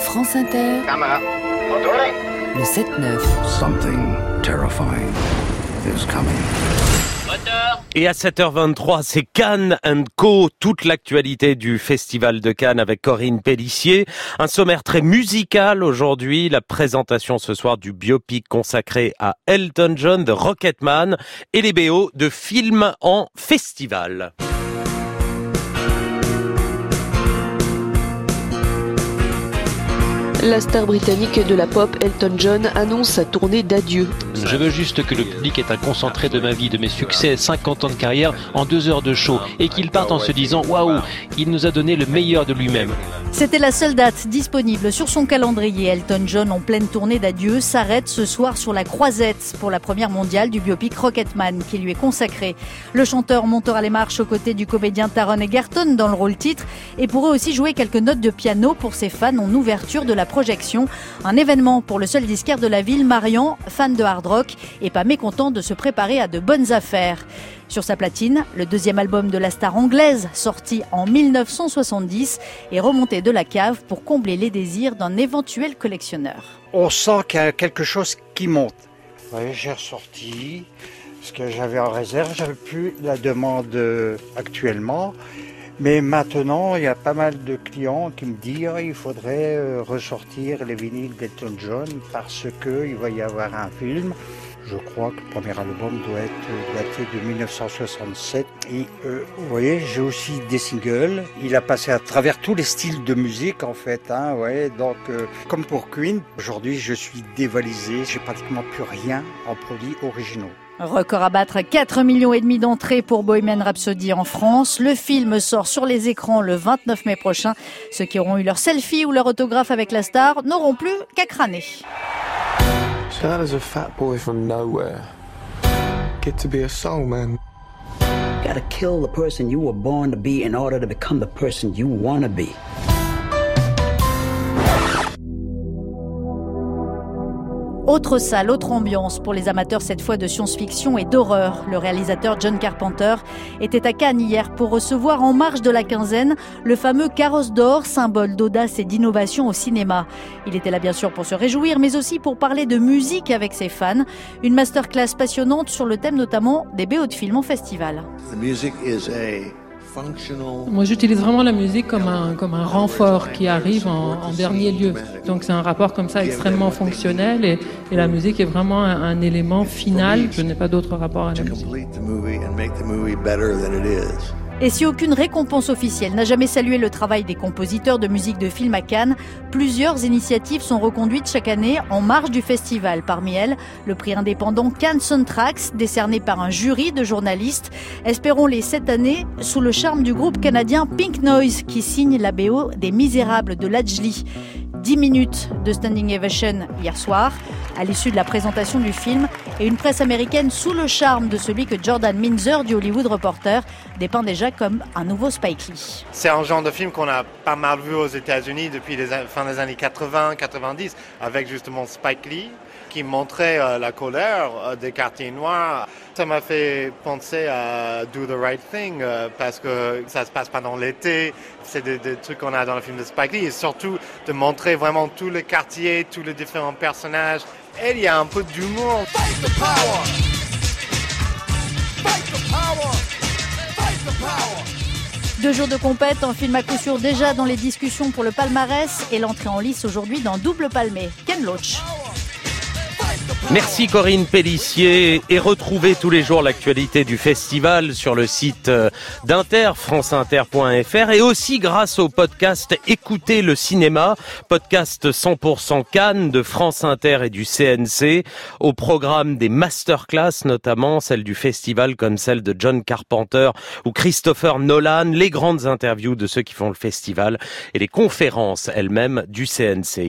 France Inter. Le 7-9. Something terrifying is coming. Et à 7h23, c'est Cannes Co, toute l'actualité du Festival de Cannes avec Corinne Pellissier. Un sommaire très musical aujourd'hui, la présentation ce soir du biopic consacré à Elton John, de Rocketman et les BO de films en festival. La star britannique de la pop, Elton John, annonce sa tournée d'adieu. Je veux juste que le public ait un concentré de ma vie, de mes succès, 50 ans de carrière en deux heures de show, et qu'il parte en se disant Waouh, il nous a donné le meilleur de lui-même. C'était la seule date disponible sur son calendrier. Elton John, en pleine tournée d'adieu, s'arrête ce soir sur la croisette pour la première mondiale du biopic Rocketman qui lui est consacré. Le chanteur montera les marches aux côtés du comédien Taron Egerton dans le rôle titre et pourrait aussi jouer quelques notes de piano pour ses fans en ouverture de la projection. Un événement pour le seul disquaire de la ville, Marian, fan de hard rock et pas mécontent de se préparer à de bonnes affaires. Sur sa platine, le deuxième album de la star anglaise, sorti en 1970, est remonté de la cave pour combler les désirs d'un éventuel collectionneur. On sent qu'il y a quelque chose qui monte. J'ai ressorti ce que j'avais en réserve. J'avais plus la demande euh, actuellement. Mais maintenant, il y a pas mal de clients qui me disent qu'il faudrait euh, ressortir les vinyles d'Elton John parce qu'il va y avoir un film. Je crois que le premier album doit être daté de 1967. Et euh, vous voyez, j'ai aussi des singles. Il a passé à travers tous les styles de musique en fait. Hein, donc, euh, comme pour Queen, aujourd'hui je suis dévalisé. J'ai pratiquement plus rien en produits originaux. Record à battre, 4 millions et demi d'entrées pour Bohemian Rhapsody en France. Le film sort sur les écrans le 29 mai prochain. Ceux qui auront eu leur selfie ou leur autographe avec la star n'auront plus qu'à crâner. That is a fat boy from nowhere. Get to be a soul man. Gotta kill the person you were born to be in order to become the person you want to be. Autre salle, autre ambiance pour les amateurs cette fois de science-fiction et d'horreur. Le réalisateur John Carpenter était à Cannes hier pour recevoir en marge de la quinzaine le fameux carrosse d'or, symbole d'audace et d'innovation au cinéma. Il était là bien sûr pour se réjouir, mais aussi pour parler de musique avec ses fans. Une masterclass passionnante sur le thème notamment des BO de films en festival. Moi, j'utilise vraiment la musique comme un, comme un renfort qui arrive en, en dernier lieu. Donc, c'est un rapport comme ça extrêmement fonctionnel et, et la musique est vraiment un, un élément final. Je n'ai pas d'autre rapport à la musique. Et si aucune récompense officielle n'a jamais salué le travail des compositeurs de musique de film à Cannes, plusieurs initiatives sont reconduites chaque année en marge du festival. Parmi elles, le prix indépendant Cannes Soundtracks, décerné par un jury de journalistes. Espérons-les cette année sous le charme du groupe canadien Pink Noise qui signe la BO des Misérables de Lajli. 10 minutes de standing ovation hier soir, à l'issue de la présentation du film, et une presse américaine sous le charme de celui que Jordan Minzer du Hollywood Reporter dépeint déjà comme un nouveau Spike Lee. C'est un genre de film qu'on a pas mal vu aux États-Unis depuis les fin des années 80-90, avec justement Spike Lee qui montrait euh, la colère euh, des quartiers noirs. Ça m'a fait penser à Do the Right Thing euh, parce que ça se passe pendant l'été. C'est des, des, trucs qu'on a dans le film de Spike Lee et surtout de montrer vraiment tout le quartier, tous les différents personnages. Et il y a un peu d'humour. Deux jours de compète, un film à coup sûr déjà dans les discussions pour le palmarès et l'entrée en lice aujourd'hui dans Double Palmé. Ken Loach. Merci Corinne Pellissier et retrouvez tous les jours l'actualité du festival sur le site d'Inter, franceinter.fr et aussi grâce au podcast Écoutez le cinéma, podcast 100% Cannes de France Inter et du CNC, au programme des masterclass notamment, celle du festival comme celle de John Carpenter ou Christopher Nolan, les grandes interviews de ceux qui font le festival et les conférences elles-mêmes du CNC.